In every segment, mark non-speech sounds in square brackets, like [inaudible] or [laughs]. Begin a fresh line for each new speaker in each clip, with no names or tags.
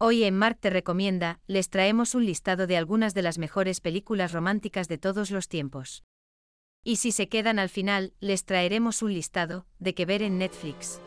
Hoy en Mark te recomienda, les traemos un listado de algunas de las mejores películas románticas de todos los tiempos. Y si se quedan al final, les traeremos un listado de que ver en Netflix.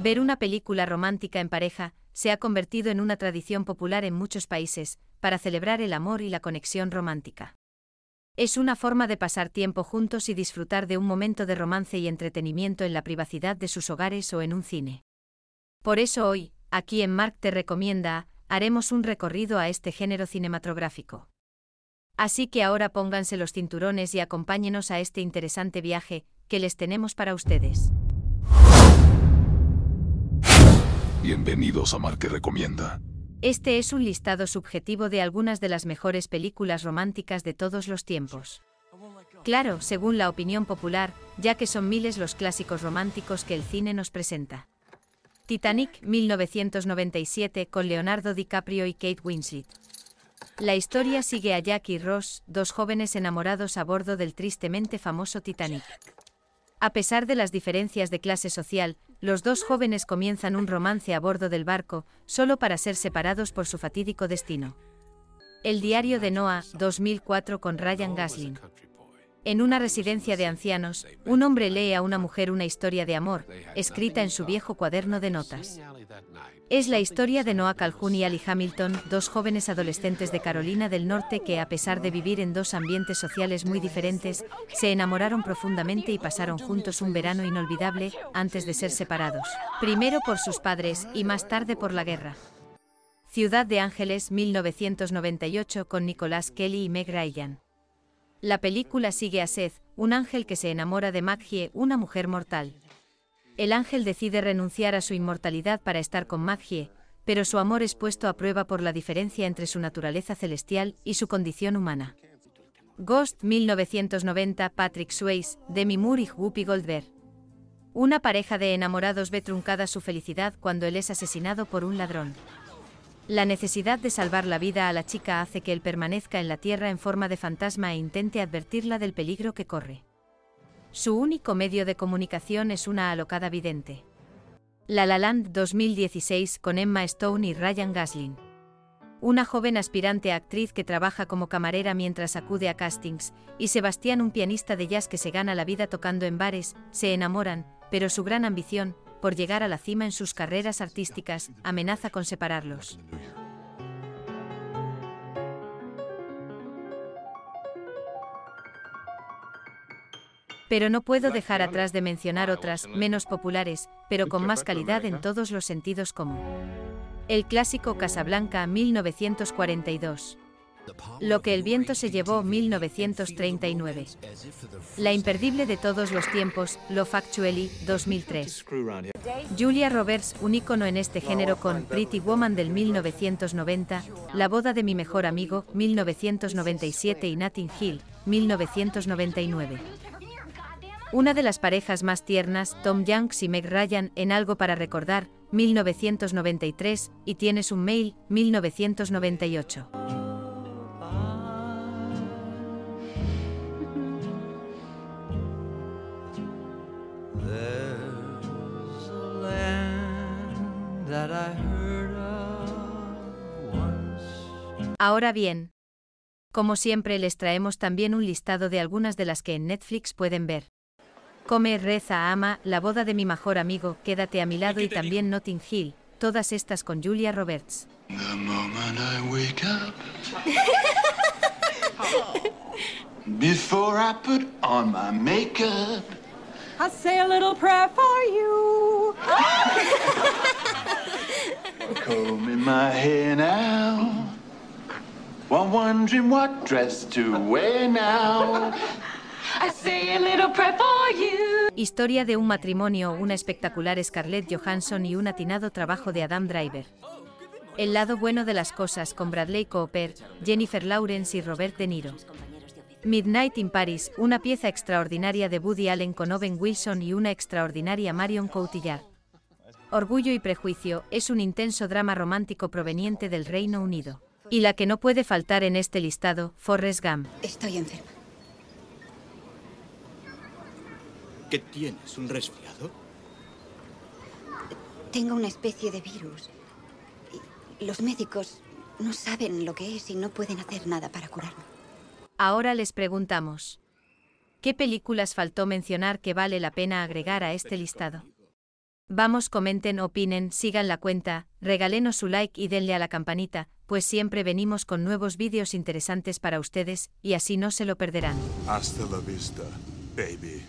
Ver una película romántica en pareja se ha convertido en una tradición popular en muchos países, para celebrar el amor y la conexión romántica. Es una forma de pasar tiempo juntos y disfrutar de un momento de romance y entretenimiento en la privacidad de sus hogares o en un cine. Por eso hoy, aquí en Mark te recomienda, haremos un recorrido a este género cinematográfico. Así que ahora pónganse los cinturones y acompáñenos a este interesante viaje que les tenemos para ustedes.
Bienvenidos a Marque Recomienda.
Este es un listado subjetivo de algunas de las mejores películas románticas de todos los tiempos. Claro, según la opinión popular, ya que son miles los clásicos románticos que el cine nos presenta. Titanic, 1997, con Leonardo DiCaprio y Kate Winslet. La historia sigue a Jack y Ross, dos jóvenes enamorados a bordo del tristemente famoso Titanic. A pesar de las diferencias de clase social, los dos jóvenes comienzan un romance a bordo del barco, solo para ser separados por su fatídico destino. El diario de Noah, 2004 con Ryan Gosling. En una residencia de ancianos, un hombre lee a una mujer una historia de amor, escrita en su viejo cuaderno de notas. Es la historia de Noah Calhoun y Ali Hamilton, dos jóvenes adolescentes de Carolina del Norte que, a pesar de vivir en dos ambientes sociales muy diferentes, se enamoraron profundamente y pasaron juntos un verano inolvidable antes de ser separados, primero por sus padres y más tarde por la guerra. Ciudad de Ángeles, 1998, con Nicolás Kelly y Meg Ryan. La película sigue a Seth, un ángel que se enamora de Maggie, una mujer mortal. El ángel decide renunciar a su inmortalidad para estar con Maggie, pero su amor es puesto a prueba por la diferencia entre su naturaleza celestial y su condición humana. Ghost 1990 Patrick Swayze, Demi Moore y Whoopi Goldberg. Una pareja de enamorados ve truncada su felicidad cuando él es asesinado por un ladrón. La necesidad de salvar la vida a la chica hace que él permanezca en la Tierra en forma de fantasma e intente advertirla del peligro que corre. Su único medio de comunicación es una alocada vidente. La La Land 2016 con Emma Stone y Ryan Gosling. Una joven aspirante a actriz que trabaja como camarera mientras acude a castings, y Sebastián un pianista de jazz que se gana la vida tocando en bares, se enamoran, pero su gran ambición, por llegar a la cima en sus carreras artísticas, amenaza con separarlos. Pero no puedo dejar atrás de mencionar otras, menos populares, pero con más calidad en todos los sentidos como el clásico Casablanca 1942. Lo que el viento se llevó 1939. La imperdible de todos los tiempos, Love Actually 2003. Julia Roberts, un ícono en este género con Pretty Woman del 1990, La boda de mi mejor amigo 1997 y Notting Hill 1999. Una de las parejas más tiernas, Tom Hanks y Meg Ryan en Algo para recordar 1993 y Tienes un mail 1998. Ahora bien, como siempre les traemos también un listado de algunas de las que en Netflix pueden ver. Come, reza, ama, La boda de mi mejor amigo, Quédate a mi lado y también Notting Hill, todas estas con Julia Roberts. [laughs]
Before I put on my makeup,
I say a little prayer for you. [laughs]
combing my hair now,
Historia de un matrimonio, una espectacular Scarlett Johansson y un atinado trabajo de Adam Driver. El lado bueno de las cosas con Bradley Cooper, Jennifer Lawrence y Robert De Niro. Midnight in Paris, una pieza extraordinaria de Woody Allen con Owen Wilson y una extraordinaria Marion Cotillard. Orgullo y Prejuicio es un intenso drama romántico proveniente del Reino Unido. Y la que no puede faltar en este listado, Forrest Gump.
Estoy enferma.
¿Qué tienes? ¿Un resfriado?
Tengo una especie de virus. Los médicos no saben lo que es y no pueden hacer nada para curarme.
Ahora les preguntamos. ¿Qué películas faltó mencionar que vale la pena agregar a este listado? Vamos, comenten, opinen, sigan la cuenta, regálenos su like y denle a la campanita, pues siempre venimos con nuevos vídeos interesantes para ustedes, y así no se lo perderán.
Hasta la vista, baby.